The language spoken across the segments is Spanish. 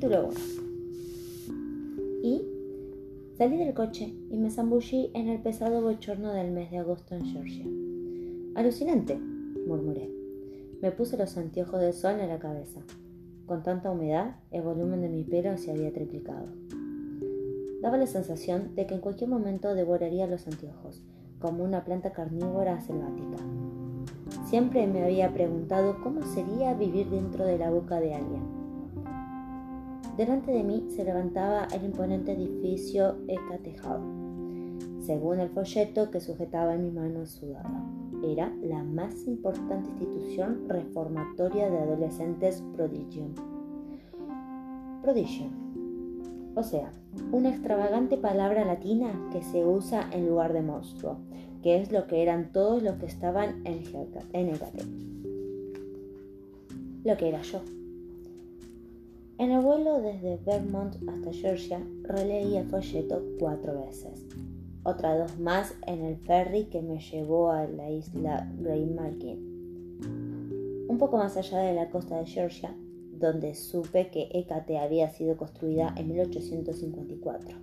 Capítulo 1 Y salí del coche y me zambullí en el pesado bochorno del mes de agosto en Georgia. Alucinante, murmuré. Me puse los anteojos de sol en la cabeza. Con tanta humedad, el volumen de mi pelo se había triplicado. Daba la sensación de que en cualquier momento devoraría los anteojos, como una planta carnívora selvática. Siempre me había preguntado cómo sería vivir dentro de la boca de alguien. Delante de mí se levantaba el imponente edificio Ecatejado, según el folleto que sujetaba en mi mano sudada. Era la más importante institución reformatoria de adolescentes Prodigium. Prodigium. O sea, una extravagante palabra latina que se usa en lugar de monstruo, que es lo que eran todos los que estaban en, en Lo que era yo. En el vuelo desde Vermont hasta Georgia releí el folleto cuatro veces. Otras dos más en el ferry que me llevó a la isla Greymalkin. Un poco más allá de la costa de Georgia, donde supe que Ecate había sido construida en 1854.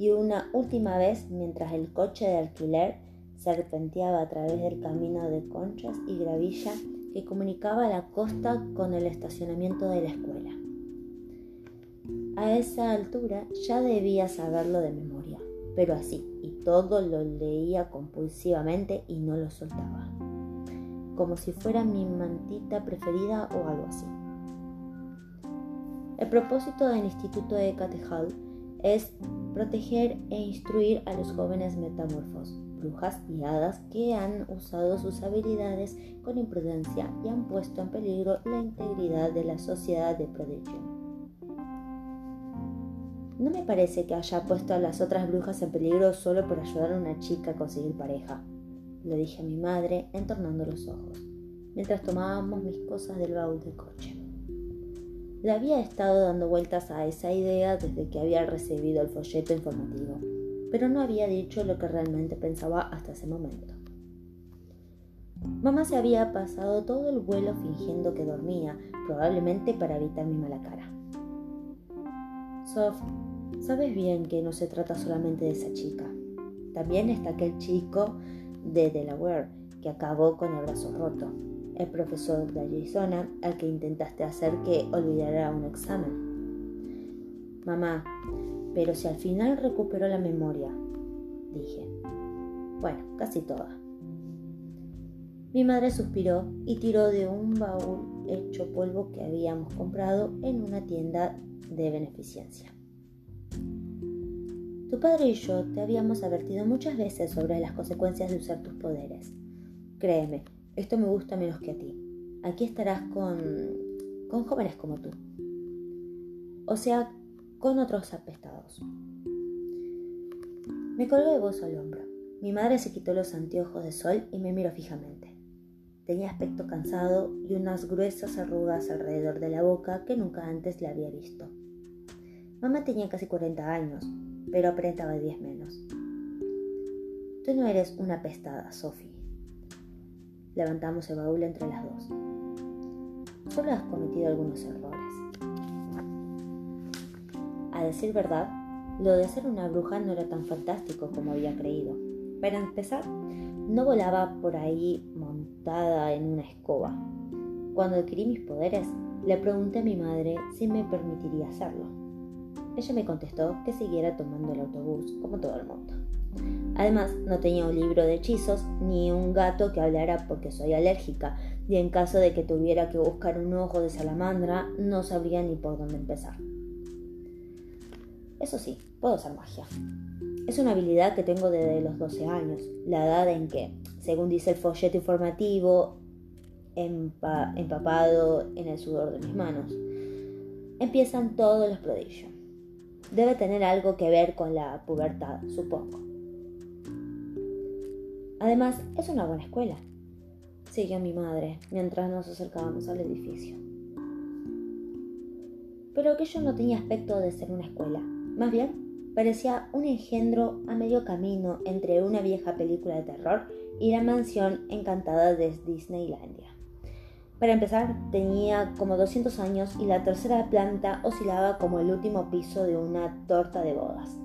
Y una última vez mientras el coche de alquiler serpenteaba a través del camino de conchas y gravilla que comunicaba la costa con el estacionamiento de la escuela. A esa altura ya debía saberlo de memoria, pero así, y todo lo leía compulsivamente y no lo soltaba, como si fuera mi mantita preferida o algo así. El propósito del Instituto de Catejal es proteger e instruir a los jóvenes metamorfos, brujas y que han usado sus habilidades con imprudencia y han puesto en peligro la integridad de la sociedad de protección. No me parece que haya puesto a las otras brujas en peligro solo por ayudar a una chica a conseguir pareja, le dije a mi madre entornando los ojos, mientras tomábamos mis cosas del baúl del coche. Le había estado dando vueltas a esa idea desde que había recibido el folleto informativo, pero no había dicho lo que realmente pensaba hasta ese momento. Mamá se había pasado todo el vuelo fingiendo que dormía, probablemente para evitar mi mala cara. Sof, sabes bien que no se trata solamente de esa chica. También está aquel chico de Delaware que acabó con el brazo roto el profesor de Arizona al que intentaste hacer que olvidara un examen. Mamá, pero si al final recuperó la memoria, dije. Bueno, casi toda. Mi madre suspiró y tiró de un baúl hecho polvo que habíamos comprado en una tienda de beneficencia. Tu padre y yo te habíamos advertido muchas veces sobre las consecuencias de usar tus poderes. Créeme, esto me gusta menos que a ti. Aquí estarás con, con jóvenes como tú. O sea, con otros apestados. Me colgué de voz al hombro. Mi madre se quitó los anteojos de sol y me miró fijamente. Tenía aspecto cansado y unas gruesas arrugas alrededor de la boca que nunca antes le había visto. Mamá tenía casi 40 años, pero aparentaba 10 menos. Tú no eres una apestada, Sophie. Levantamos el baúl entre las dos. Solo has cometido algunos errores. A decir verdad, lo de ser una bruja no era tan fantástico como había creído. Para empezar, no volaba por ahí montada en una escoba. Cuando adquirí mis poderes, le pregunté a mi madre si me permitiría hacerlo. Ella me contestó que siguiera tomando el autobús, como todo el mundo. Además, no tenía un libro de hechizos ni un gato que hablara porque soy alérgica, y en caso de que tuviera que buscar un ojo de salamandra, no sabría ni por dónde empezar. Eso sí, puedo hacer magia. Es una habilidad que tengo desde los 12 años, la edad en que, según dice el folleto informativo, empapado en el sudor de mis manos, empiezan todos los prodigios. Debe tener algo que ver con la pubertad, supongo. Además, es una buena escuela, siguió mi madre mientras nos acercábamos al edificio. Pero aquello no tenía aspecto de ser una escuela, más bien parecía un engendro a medio camino entre una vieja película de terror y la mansión encantada de Disneylandia. Para empezar, tenía como 200 años y la tercera planta oscilaba como el último piso de una torta de bodas.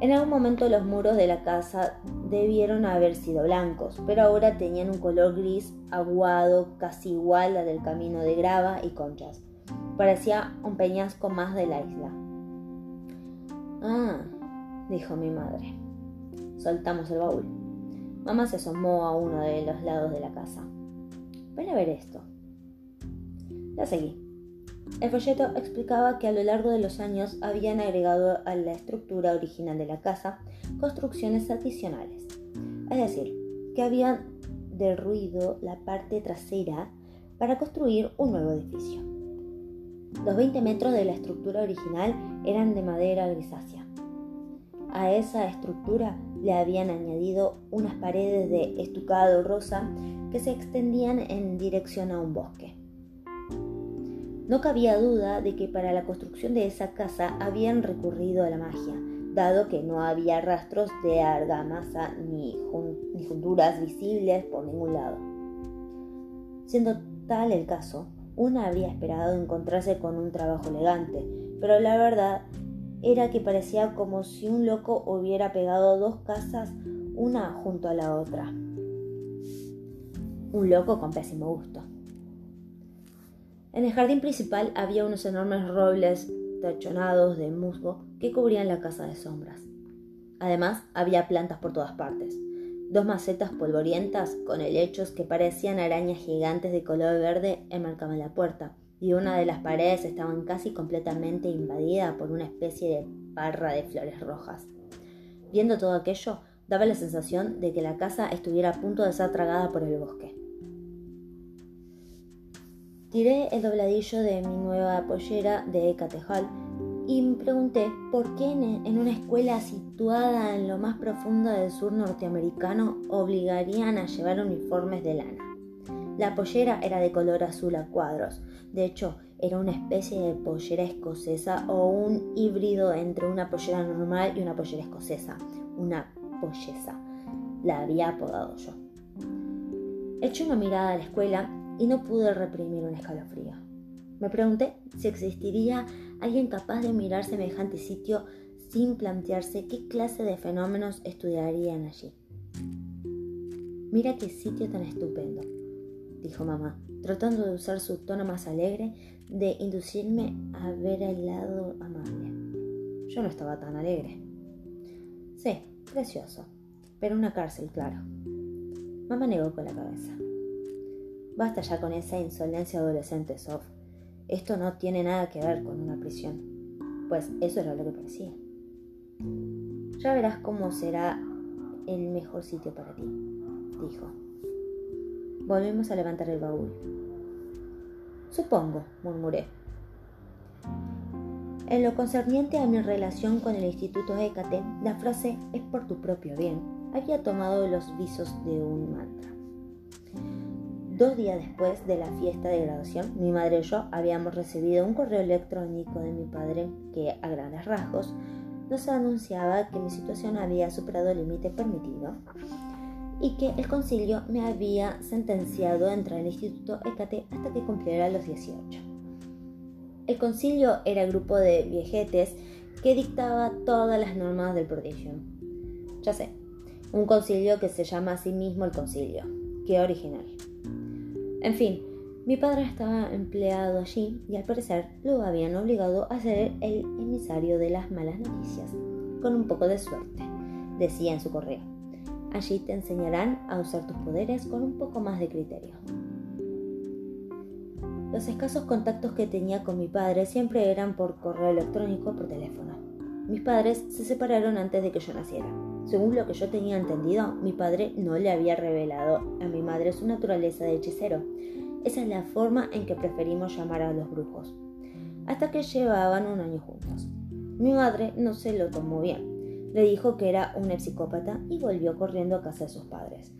En algún momento los muros de la casa debieron haber sido blancos, pero ahora tenían un color gris aguado, casi igual al del camino de grava y conchas. Parecía un peñasco más de la isla. Ah, dijo mi madre. Soltamos el baúl. Mamá se asomó a uno de los lados de la casa. Ven a ver esto. La seguí. El folleto explicaba que a lo largo de los años habían agregado a la estructura original de la casa construcciones adicionales. Es decir, que habían derruido la parte trasera para construir un nuevo edificio. Los 20 metros de la estructura original eran de madera grisácea. A esa estructura le habían añadido unas paredes de estucado rosa que se extendían en dirección a un bosque. No cabía duda de que para la construcción de esa casa habían recurrido a la magia, dado que no había rastros de argamasa ni, junturas visibles por ningún lado. Siendo tal el caso, una habría esperado encontrarse con un trabajo elegante, pero la verdad era que parecía como si un loco hubiera pegado dos casas una junto a la otra. Un loco con pésimo gusto. En el jardín principal había unos enormes robles tachonados de musgo que cubrían la casa de sombras. Además, había plantas por todas partes. Dos macetas polvorientas con helechos que parecían arañas gigantes de color verde enmarcaban la puerta, y una de las paredes estaban casi completamente invadida por una especie de parra de flores rojas. Viendo todo aquello, daba la sensación de que la casa estuviera a punto de ser tragada por el bosque. Tiré el dobladillo de mi nueva pollera de Hecate y me pregunté por qué en una escuela situada en lo más profundo del sur norteamericano obligarían a llevar uniformes de lana. La pollera era de color azul a cuadros. De hecho, era una especie de pollera escocesa o un híbrido entre una pollera normal y una pollera escocesa. Una polleza. La había apodado yo. Eché una mirada a la escuela y no pude reprimir un escalofrío. Me pregunté si existiría alguien capaz de mirar semejante sitio sin plantearse qué clase de fenómenos estudiarían allí. Mira qué sitio tan estupendo, dijo mamá, tratando de usar su tono más alegre, de inducirme a ver el lado amable. Yo no estaba tan alegre. Sí, precioso, pero una cárcel, claro. Mamá negó con la cabeza. Basta ya con esa insolencia adolescente, Sof. Esto no tiene nada que ver con una prisión. Pues eso era lo que parecía. Ya verás cómo será el mejor sitio para ti, dijo. Volvimos a levantar el baúl. Supongo, murmuré. En lo concerniente a mi relación con el Instituto Hécate, la frase es por tu propio bien había tomado los visos de un mantra. Dos días después de la fiesta de graduación, mi madre y yo habíamos recibido un correo electrónico de mi padre que, a grandes rasgos, nos anunciaba que mi situación había superado el límite permitido y que el concilio me había sentenciado a entrar al Instituto Ecate hasta que cumpliera los 18. El concilio era el grupo de viejetes que dictaba todas las normas del prodigio. Ya sé, un concilio que se llama a sí mismo el concilio. Qué original. En fin, mi padre estaba empleado allí y al parecer lo habían obligado a ser el emisario de las malas noticias, con un poco de suerte, decía en su correo. Allí te enseñarán a usar tus poderes con un poco más de criterio. Los escasos contactos que tenía con mi padre siempre eran por correo electrónico o por teléfono. Mis padres se separaron antes de que yo naciera. Según lo que yo tenía entendido, mi padre no le había revelado a mi madre su naturaleza de hechicero. Esa es la forma en que preferimos llamar a los brujos. Hasta que llevaban un año juntos. Mi madre no se lo tomó bien le dijo que era un psicópata y volvió corriendo a casa de sus padres.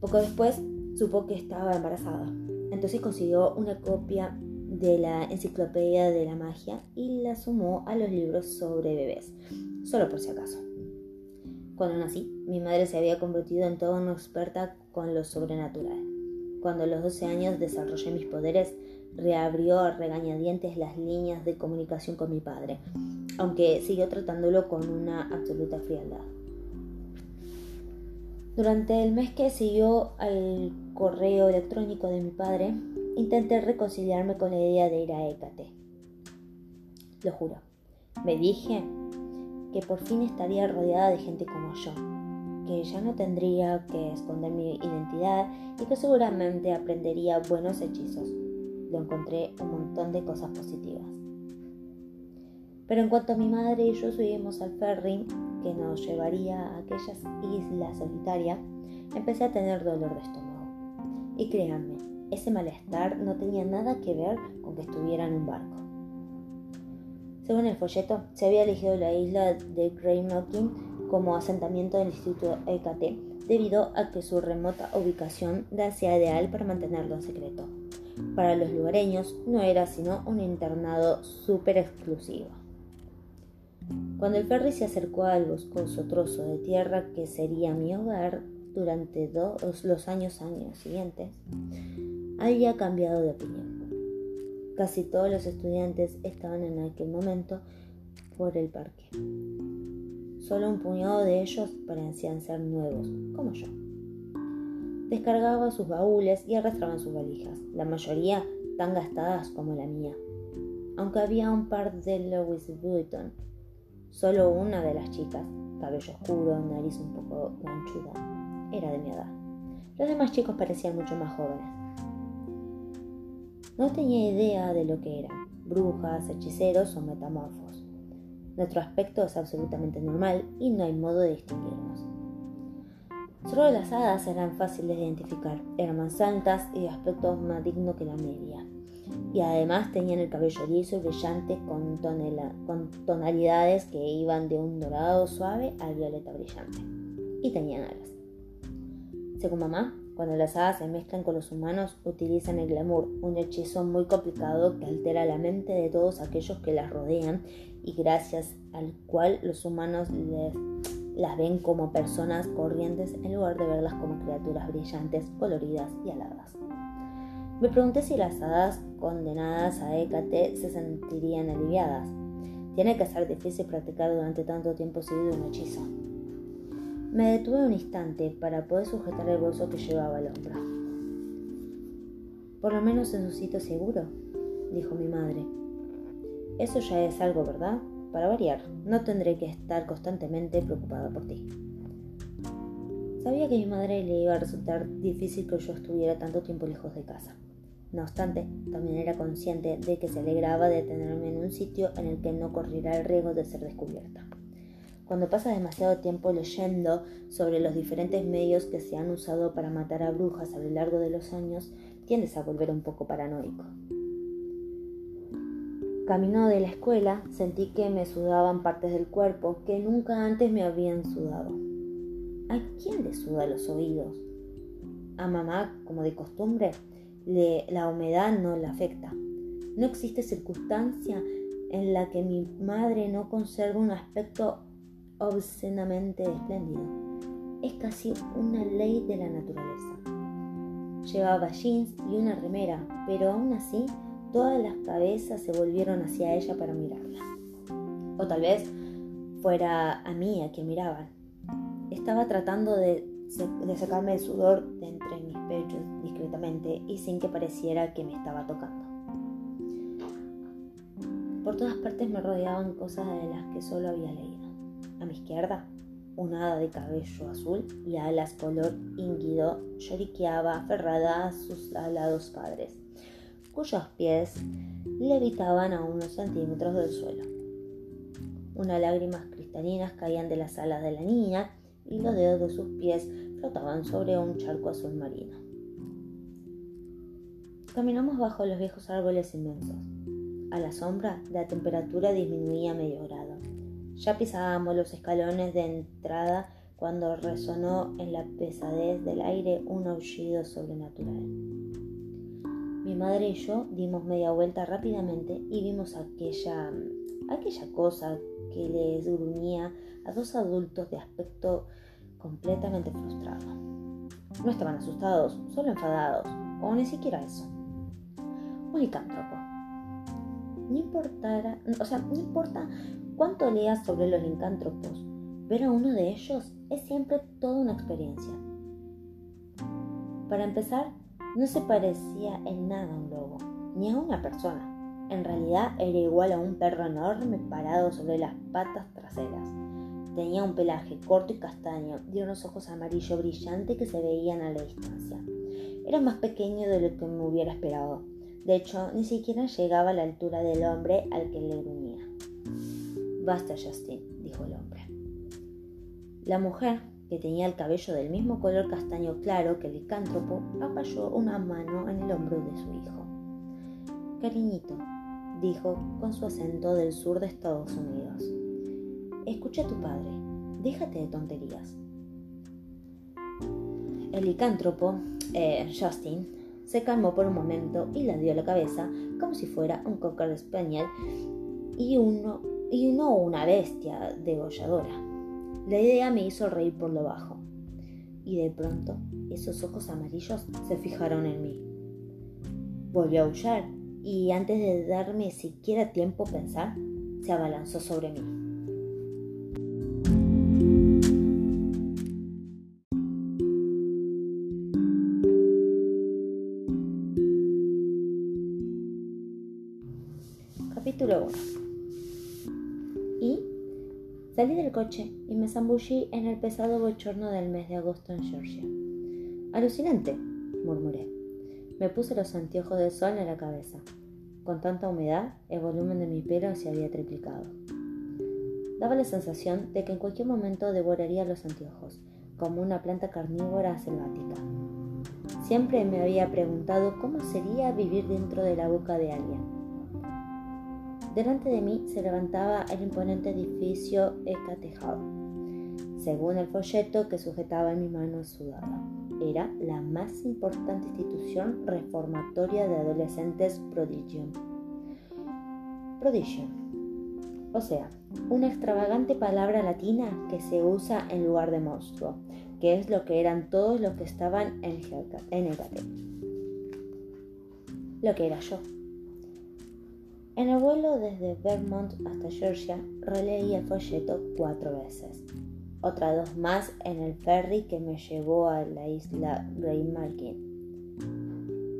Poco después supo que estaba embarazada. Entonces consiguió una copia de la enciclopedia de la magia y la sumó a los libros sobre bebés, solo por si acaso. Cuando nací, mi madre se había convertido en toda una experta con lo sobrenatural. cuando a los 12 años desarrollé mis poderes, reabrió a regañadientes las líneas de comunicación con mi padre, aunque siguió tratándolo con una absoluta frialdad. Durante el mes que siguió al correo electrónico de mi padre, intenté reconciliarme con la idea de ir a Hécate. Lo juro, me dije que por fin estaría rodeada de gente como yo, que ya no tendría que esconder mi identidad y que seguramente aprendería buenos hechizos. Lo encontré un montón de cosas positivas. Pero en cuanto mi madre y yo subimos al ferry que nos llevaría a aquellas islas solitarias, empecé a tener dolor de estómago. Y créanme, ese malestar no tenía nada que ver con que estuviera en un barco. Según el folleto, se había elegido la isla de Knocking como asentamiento del Instituto EKT, debido a que su remota ubicación la hacía ideal para mantenerlo en secreto. Para los lugareños no era sino un internado súper exclusivo. Cuando el ferry se acercó al boscoso trozo de tierra que sería mi hogar durante los años, años siguientes, había cambiado de opinión. Casi todos los estudiantes estaban en aquel momento por el parque. Solo un puñado de ellos parecían ser nuevos, como yo. Descargaban sus baúles y arrastraban sus valijas, la mayoría tan gastadas como la mía. Aunque había un par de Louis Vuitton Solo una de las chicas, cabello oscuro, nariz un poco ganchuda, era de mi edad. Los demás chicos parecían mucho más jóvenes. No tenía idea de lo que eran, brujas, hechiceros o metamorfos. Nuestro aspecto es absolutamente normal y no hay modo de distinguirnos. Solo las hadas eran fáciles de identificar, eran más altas y de aspecto más digno que la media y además tenían el cabello liso y brillante con, con tonalidades que iban de un dorado suave al violeta brillante. Y tenían alas. Según mamá, cuando las hadas se mezclan con los humanos, utilizan el glamour, un hechizo muy complicado que altera la mente de todos aquellos que las rodean y gracias al cual los humanos las ven como personas corrientes en lugar de verlas como criaturas brillantes, coloridas y aladas. Me pregunté si las hadas condenadas a Hécate se sentirían aliviadas. Tiene que ser difícil practicar durante tanto tiempo seguido un hechizo. Me detuve un instante para poder sujetar el bolso que llevaba al hombro. Por lo menos en un sitio seguro, dijo mi madre. Eso ya es algo, ¿verdad? Para variar, no tendré que estar constantemente preocupada por ti. Sabía que a mi madre le iba a resultar difícil que yo estuviera tanto tiempo lejos de casa. No obstante, también era consciente de que se alegraba de tenerme en un sitio en el que no corriera el riesgo de ser descubierta. Cuando pasas demasiado tiempo leyendo sobre los diferentes medios que se han usado para matar a brujas a lo largo de los años, tiendes a volver un poco paranoico. Camino de la escuela sentí que me sudaban partes del cuerpo que nunca antes me habían sudado. ¿A quién le suda los oídos? ¿A mamá, como de costumbre? la humedad no la afecta. No existe circunstancia en la que mi madre no conserve un aspecto obscenamente espléndido. Es casi una ley de la naturaleza. Llevaba jeans y una remera, pero aún así todas las cabezas se volvieron hacia ella para mirarla. O tal vez fuera a mí a quien miraban. Estaba tratando de de sacarme el sudor de entre mis pechos discretamente y sin que pareciera que me estaba tocando. Por todas partes me rodeaban cosas de las que solo había leído. A mi izquierda, una hada de cabello azul y alas color ínguido lloriqueaba aferrada a sus alados padres, cuyos pies levitaban a unos centímetros del suelo. Unas lágrimas cristalinas caían de las alas de la niña y los dedos de sus pies flotaban sobre un charco azul marino. Caminamos bajo los viejos árboles inmensos. A la sombra, la temperatura disminuía medio grado. Ya pisábamos los escalones de entrada cuando resonó en la pesadez del aire un aullido sobrenatural. Mi madre y yo dimos media vuelta rápidamente y vimos aquella, aquella cosa que les gruñía a dos adultos de aspecto completamente frustrado. No estaban asustados, solo enfadados. o ni siquiera eso. Un licántropo. No importa, o sea, no importa cuánto leas sobre los licántropos, ver a uno de ellos es siempre toda una experiencia. Para empezar, no se parecía en nada a un lobo, ni a una persona. En realidad era igual a un perro enorme parado sobre las patas traseras. Tenía un pelaje corto y castaño y unos ojos amarillo brillante que se veían a la distancia. Era más pequeño de lo que me hubiera esperado. De hecho, ni siquiera llegaba a la altura del hombre al que le gruñía. Basta, Justin, dijo el hombre. La mujer, que tenía el cabello del mismo color castaño claro que el licántropo, apoyó una mano en el hombro de su hijo. Cariñito, dijo con su acento del sur de Estados Unidos. Escucha a tu padre, déjate de tonterías. El licántropo, eh, Justin, se calmó por un momento y le dio la cabeza como si fuera un cocker español y, uno, y no una bestia degolladora. La idea me hizo reír por lo bajo. Y de pronto, esos ojos amarillos se fijaron en mí. Volvió a aullar y antes de darme siquiera tiempo a pensar, se abalanzó sobre mí. Capítulo 1 Salí del coche y me zambullí en el pesado bochorno del mes de agosto en Georgia. Alucinante, murmuré. Me puse los anteojos de sol en la cabeza. Con tanta humedad, el volumen de mi pelo se había triplicado. Daba la sensación de que en cualquier momento devoraría los anteojos, como una planta carnívora selvática. Siempre me había preguntado cómo sería vivir dentro de la boca de alguien Delante de mí se levantaba el imponente edificio Ecatejado, según el folleto que sujetaba en mi mano sudada. Era la más importante institución reformatoria de adolescentes Prodigium. Prodigium. O sea, una extravagante palabra latina que se usa en lugar de monstruo, que es lo que eran todos los que estaban en Ecate. Lo que era yo. En el vuelo desde Vermont hasta Georgia releí el folleto cuatro veces, otras dos más en el ferry que me llevó a la isla Greymalkin,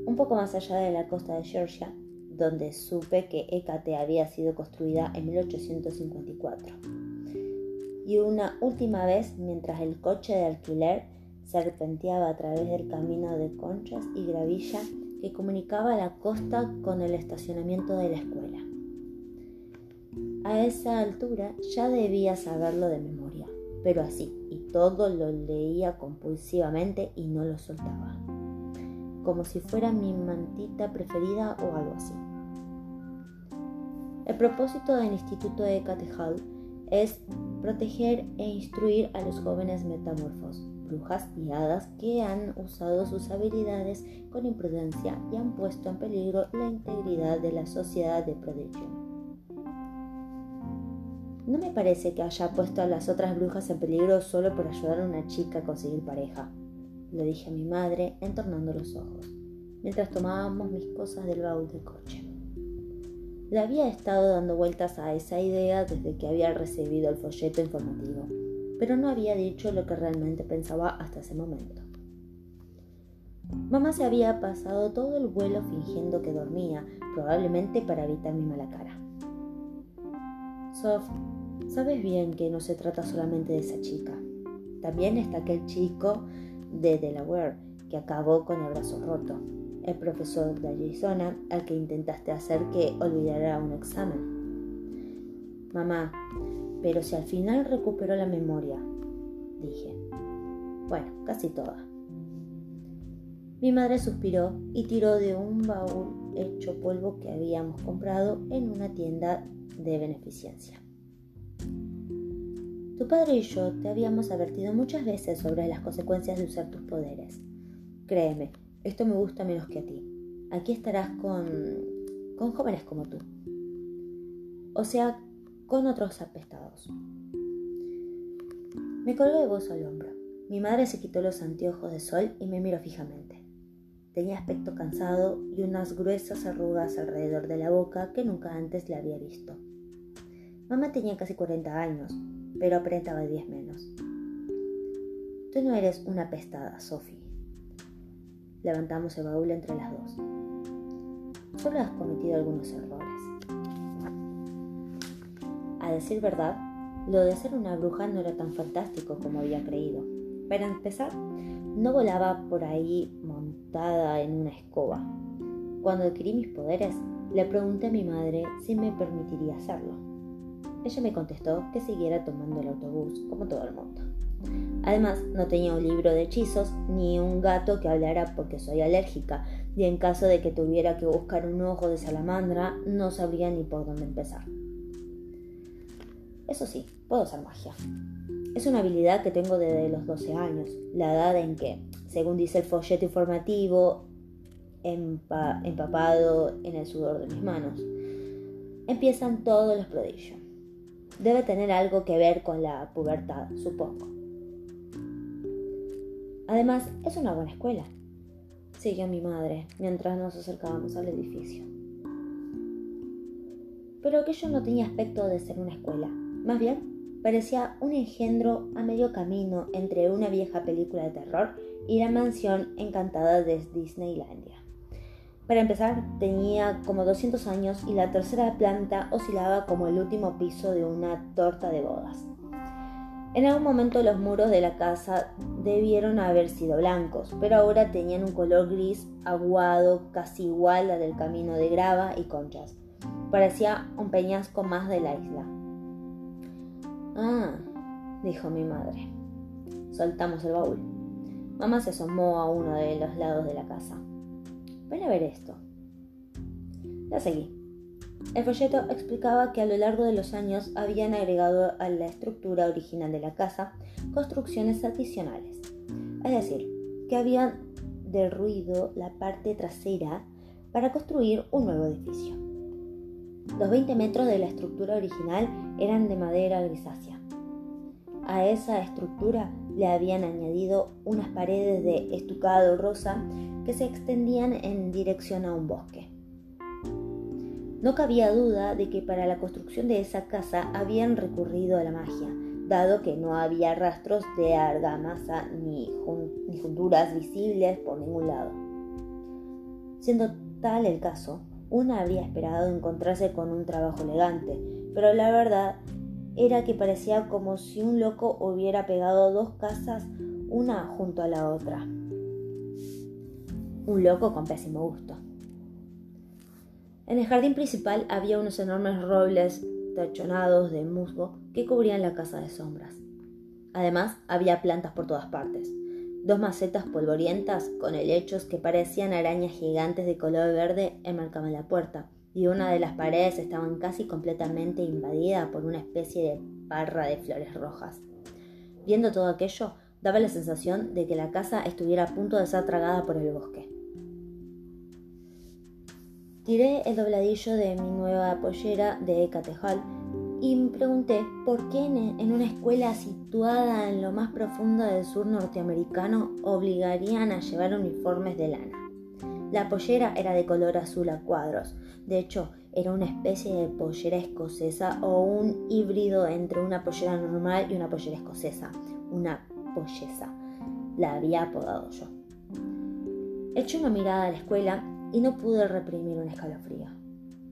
un poco más allá de la costa de Georgia, donde supe que Ecate había sido construida en 1854. Y una última vez mientras el coche de alquiler serpenteaba a través del camino de conchas y gravilla que comunicaba la costa con el estacionamiento de la escuela. A esa altura ya debía saberlo de memoria, pero así, y todo lo leía compulsivamente y no lo soltaba, como si fuera mi mantita preferida o algo así. El propósito del Instituto de Catejal es proteger e instruir a los jóvenes metamorfos brujas y hadas que han usado sus habilidades con imprudencia y han puesto en peligro la integridad de la sociedad de Prodigium. No me parece que haya puesto a las otras brujas en peligro solo por ayudar a una chica a conseguir pareja, le dije a mi madre entornando los ojos, mientras tomábamos mis cosas del baúl del coche. Le había estado dando vueltas a esa idea desde que había recibido el folleto informativo pero no había dicho lo que realmente pensaba hasta ese momento. Mamá se había pasado todo el vuelo fingiendo que dormía, probablemente para evitar mi mala cara. Sof, sabes bien que no se trata solamente de esa chica. También está aquel chico de Delaware que acabó con el brazo roto, el profesor de Arizona al que intentaste hacer que olvidara un examen. Mamá, pero si al final recuperó la memoria, dije. Bueno, casi toda. Mi madre suspiró y tiró de un baúl hecho polvo que habíamos comprado en una tienda de beneficencia. Tu padre y yo te habíamos advertido muchas veces sobre las consecuencias de usar tus poderes. Créeme, esto me gusta menos que a ti. Aquí estarás con. con jóvenes como tú. O sea, con otros apestados. Me colgué de gozo al hombro. Mi madre se quitó los anteojos de sol y me miró fijamente. Tenía aspecto cansado y unas gruesas arrugas alrededor de la boca que nunca antes le había visto. Mamá tenía casi 40 años, pero aparentaba 10 menos. Tú no eres una pestada, Sophie. Levantamos el baúl entre las dos. Solo has cometido algunos errores. A decir verdad, lo de ser una bruja no era tan fantástico como había creído. Para empezar, no volaba por ahí montada en una escoba. Cuando adquirí mis poderes, le pregunté a mi madre si me permitiría hacerlo. Ella me contestó que siguiera tomando el autobús, como todo el mundo. Además, no tenía un libro de hechizos ni un gato que hablara porque soy alérgica, y en caso de que tuviera que buscar un ojo de salamandra, no sabría ni por dónde empezar. Eso sí, puedo hacer magia. Es una habilidad que tengo desde los 12 años, la edad en que, según dice el folleto informativo, empapado en el sudor de mis manos, empiezan todos los prodigios. Debe tener algo que ver con la pubertad, supongo. Además, es una buena escuela, siguió mi madre mientras nos acercábamos al edificio. Pero aquello no tenía aspecto de ser una escuela, más bien parecía un engendro a medio camino entre una vieja película de terror y la mansión encantada de Disneylandia. Para empezar, tenía como 200 años y la tercera planta oscilaba como el último piso de una torta de bodas. En algún momento los muros de la casa debieron haber sido blancos, pero ahora tenían un color gris aguado, casi igual al del camino de grava y conchas. Parecía un peñasco más de la isla. Ah, dijo mi madre. Soltamos el baúl. Mamá se asomó a uno de los lados de la casa. Ven a ver esto. La seguí. El folleto explicaba que a lo largo de los años habían agregado a la estructura original de la casa construcciones adicionales. Es decir, que habían derruido la parte trasera para construir un nuevo edificio. Los 20 metros de la estructura original eran de madera grisácea. A esa estructura le habían añadido unas paredes de estucado rosa que se extendían en dirección a un bosque. No cabía duda de que para la construcción de esa casa habían recurrido a la magia, dado que no había rastros de argamasa ni, ni junturas visibles por ningún lado. Siendo tal el caso, una habría esperado encontrarse con un trabajo elegante, pero la verdad era que parecía como si un loco hubiera pegado dos casas una junto a la otra. Un loco con pésimo gusto. En el jardín principal había unos enormes robles tachonados de musgo que cubrían la casa de sombras. Además, había plantas por todas partes, Dos macetas polvorientas con helechos que parecían arañas gigantes de color verde enmarcaban la puerta, y una de las paredes estaba casi completamente invadida por una especie de parra de flores rojas. Viendo todo aquello, daba la sensación de que la casa estuviera a punto de ser tragada por el bosque. Tiré el dobladillo de mi nueva pollera de Hecate y me pregunté por qué en una escuela situada en lo más profundo del sur norteamericano obligarían a llevar uniformes de lana. La pollera era de color azul a cuadros, de hecho era una especie de pollera escocesa o un híbrido entre una pollera normal y una pollera escocesa, una polleza. La había apodado yo. Eché una mirada a la escuela y no pude reprimir un escalofrío.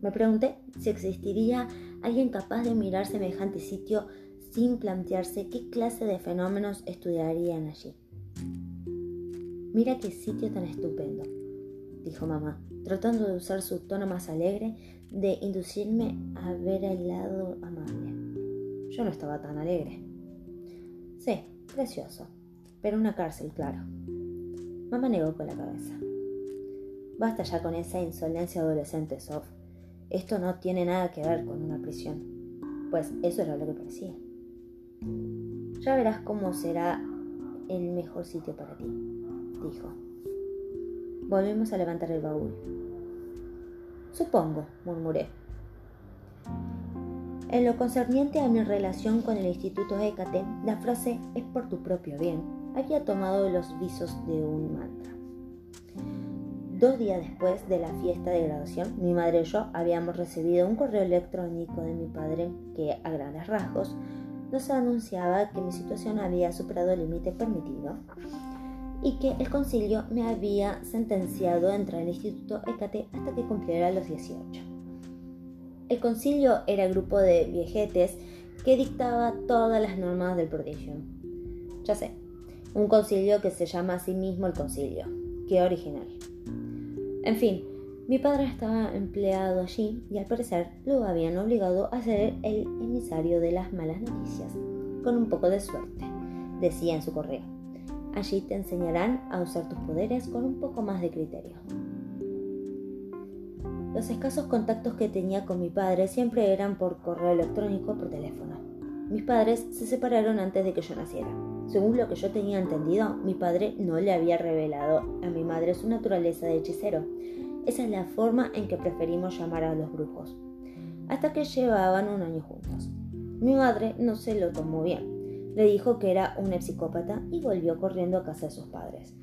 Me pregunté si existiría alguien capaz de mirar semejante sitio sin plantearse qué clase de fenómenos estudiarían allí. Mira qué sitio tan estupendo, dijo mamá, tratando de usar su tono más alegre de inducirme a ver el lado amable. Yo no estaba tan alegre. Sí, precioso, pero una cárcel, claro. Mamá negó con la cabeza. Basta ya con esa insolencia adolescente, Sof. Esto no tiene nada que ver con una prisión, pues eso era lo que parecía. Ya verás cómo será el mejor sitio para ti, dijo. Volvimos a levantar el baúl. Supongo, murmuré. En lo concerniente a mi relación con el Instituto Hécate, la frase es por tu propio bien había tomado los visos de un mantra. Dos días después de la fiesta de graduación, mi madre y yo habíamos recibido un correo electrónico de mi padre que, a grandes rasgos, nos anunciaba que mi situación había superado el límite permitido y que el concilio me había sentenciado a entrar al instituto ECATE hasta que cumpliera los 18. El concilio era el grupo de viejetes que dictaba todas las normas del prodigio. Ya sé, un concilio que se llama a sí mismo el concilio. Qué original. En fin, mi padre estaba empleado allí y al parecer lo habían obligado a ser el emisario de las malas noticias, con un poco de suerte, decía en su correo. Allí te enseñarán a usar tus poderes con un poco más de criterio. Los escasos contactos que tenía con mi padre siempre eran por correo electrónico o por teléfono. Mis padres se separaron antes de que yo naciera. Según lo que yo tenía entendido, mi padre no le había revelado a mi madre su naturaleza de hechicero. Esa es la forma en que preferimos llamar a los brujos. Hasta que llevaban un año juntos. Mi madre no se lo tomó bien. Le dijo que era un psicópata y volvió corriendo a casa de sus padres.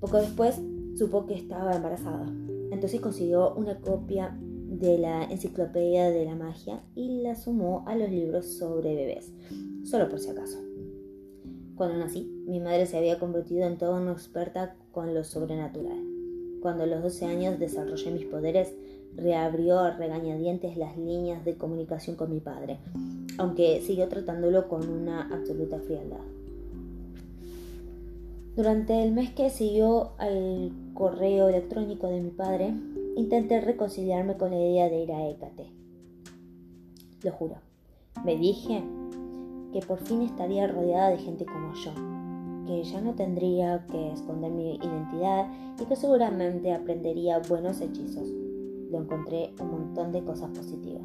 Poco después supo que estaba embarazada. Entonces consiguió una copia de la enciclopedia de la magia y la sumó a los libros sobre bebés, solo por si acaso. Cuando nací, mi madre se había convertido en toda una experta con lo sobrenatural. Cuando a los 12 años desarrollé mis poderes, reabrió a regañadientes las líneas de comunicación con mi padre, aunque siguió tratándolo con una absoluta frialdad. Durante el mes que siguió al correo electrónico de mi padre, intenté reconciliarme con la idea de ir a Hécate. Lo juro. Me dije que por fin estaría rodeada de gente como yo, que ya no tendría que esconder mi identidad y que seguramente aprendería buenos hechizos. Lo encontré un montón de cosas positivas.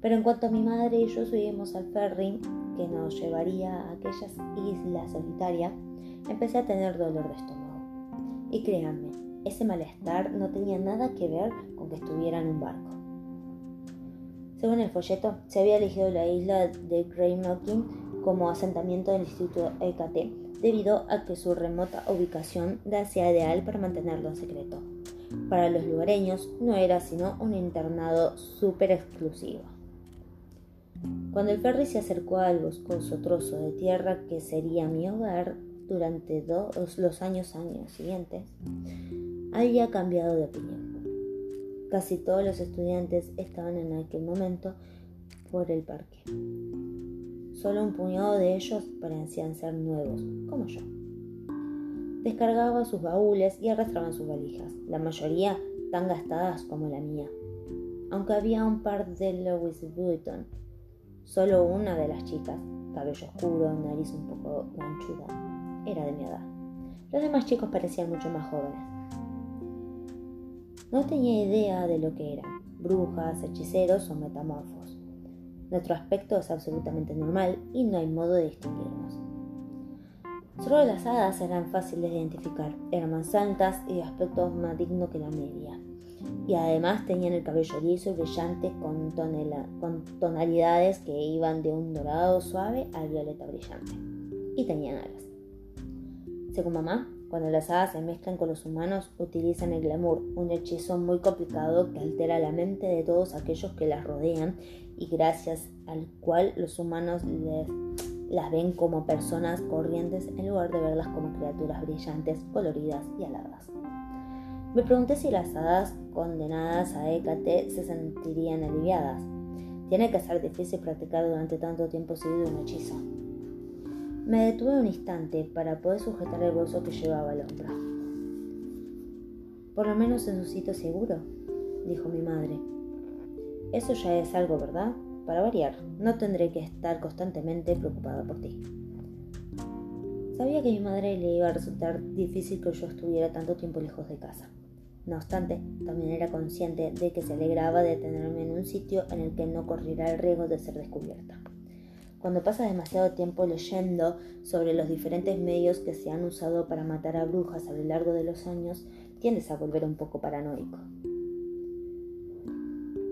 Pero en cuanto a mi madre y yo subimos al ferry que nos llevaría a aquellas islas solitarias, empecé a tener dolor de estómago. Y créanme, ese malestar no tenía nada que ver con que estuviera en un barco. Según el folleto, se había elegido la isla de Greymocking como asentamiento del Instituto EKT, debido a que su remota ubicación la hacía ideal para mantenerlo en secreto. Para los lugareños no era sino un internado súper exclusivo. Cuando el ferry se acercó al boscoso trozo de tierra que sería mi hogar durante los años, años siguientes, había cambiado de opinión. Casi todos los estudiantes estaban en aquel momento por el parque. Solo un puñado de ellos parecían ser nuevos, como yo. Descargaban sus baúles y arrastraban sus valijas, la mayoría tan gastadas como la mía. Aunque había un par de Louis Vuitton Solo una de las chicas, cabello oscuro, nariz un poco ganchuda, era de mi edad. Los demás chicos parecían mucho más jóvenes. No tenía idea de lo que eran, brujas, hechiceros o metamorfos. Nuestro aspecto es absolutamente normal y no hay modo de distinguirnos. Solo las hadas eran fáciles de identificar, eran más altas y de aspecto más digno que la media y además tenían el cabello liso y brillante con, con tonalidades que iban de un dorado suave al violeta brillante. Y tenían alas. Según mamá, cuando las hadas se mezclan con los humanos, utilizan el glamour, un hechizo muy complicado que altera la mente de todos aquellos que las rodean y gracias al cual los humanos las ven como personas corrientes en lugar de verlas como criaturas brillantes, coloridas y aladas. Me pregunté si las hadas condenadas a Hécate se sentirían aliviadas. Tiene que ser difícil practicar durante tanto tiempo seguido un hechizo. Me detuve un instante para poder sujetar el bolso que llevaba al hombro. Por lo menos en su sitio seguro, dijo mi madre. Eso ya es algo, ¿verdad? Para variar, no tendré que estar constantemente preocupada por ti. Sabía que a mi madre le iba a resultar difícil que yo estuviera tanto tiempo lejos de casa. No obstante, también era consciente de que se alegraba de tenerme en un sitio en el que no corriera el riesgo de ser descubierta. Cuando pasas demasiado tiempo leyendo sobre los diferentes medios que se han usado para matar a brujas a lo largo de los años, tiendes a volver un poco paranoico.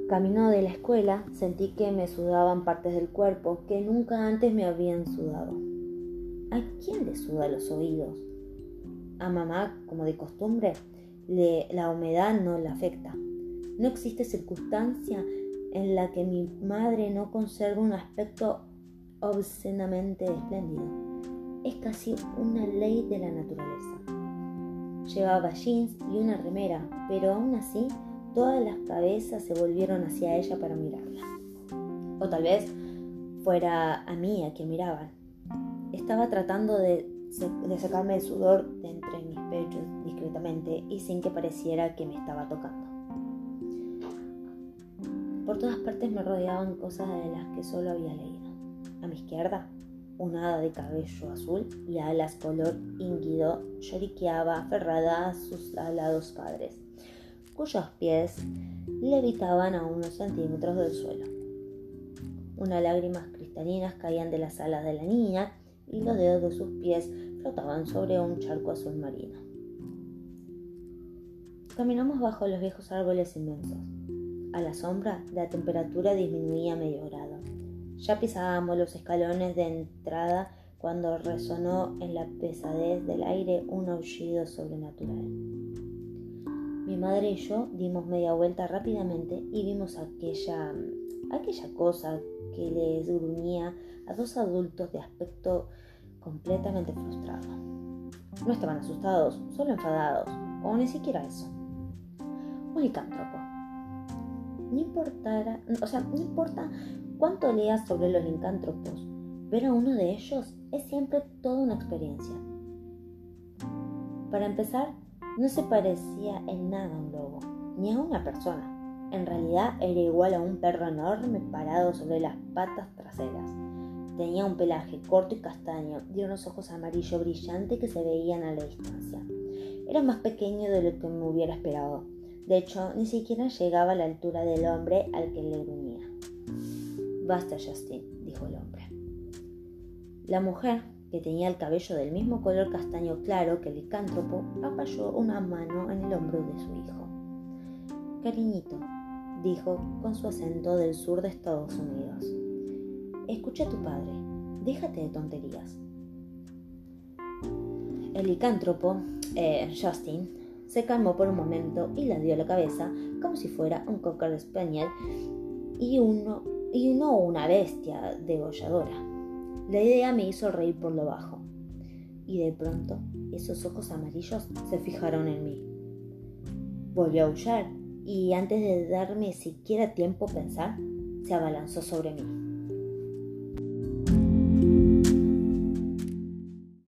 Camino de la escuela, sentí que me sudaban partes del cuerpo que nunca antes me habían sudado. ¿A quién le suda los oídos? A mamá, como de costumbre, la humedad no la afecta. No existe circunstancia en la que mi madre no conserve un aspecto obscenamente espléndido. Es casi una ley de la naturaleza. Llevaba jeans y una remera, pero aún así todas las cabezas se volvieron hacia ella para mirarla. O tal vez fuera a mí a quien miraban. Estaba tratando de, de sacarme el sudor de entre mis pechos discretamente y sin que pareciera que me estaba tocando. Por todas partes me rodeaban cosas de las que solo había leído. A mi izquierda, una hada de cabello azul y alas color ínguido lloriqueaba aferrada a sus alados padres, cuyos pies levitaban a unos centímetros del suelo. Unas lágrimas cristalinas caían de las alas de la niña y los dedos de sus pies flotaban sobre un charco azul marino. Caminamos bajo los viejos árboles inmensos. A la sombra, la temperatura disminuía medio grado. Ya pisábamos los escalones de entrada cuando resonó en la pesadez del aire un aullido sobrenatural. Mi madre y yo dimos media vuelta rápidamente y vimos aquella, aquella cosa que les gruñía a dos adultos de aspecto completamente frustrado. No estaban asustados, solo enfadados, o ni siquiera eso. Un licántropo. No importara, o sea, no importa cuánto leas sobre los licántropos, ver a uno de ellos es siempre toda una experiencia. Para empezar, no se parecía en nada a un lobo, ni a una persona. En realidad era igual a un perro enorme parado sobre las patas traseras. Tenía un pelaje corto y castaño y unos ojos amarillo brillante que se veían a la distancia. Era más pequeño de lo que me hubiera esperado. De hecho, ni siquiera llegaba a la altura del hombre al que le gruñía. Basta, Justin, dijo el hombre. La mujer, que tenía el cabello del mismo color castaño claro que el licántropo, apoyó una mano en el hombro de su hijo. Cariñito, dijo con su acento del sur de Estados Unidos. Escucha a tu padre, déjate de tonterías. El licántropo, eh, Justin, se calmó por un momento y le dio la cabeza como si fuera un cocker español y, uno, y no una bestia degolladora. La idea me hizo reír por lo bajo. Y de pronto esos ojos amarillos se fijaron en mí. Volvió a aullar y antes de darme siquiera tiempo a pensar, se abalanzó sobre mí.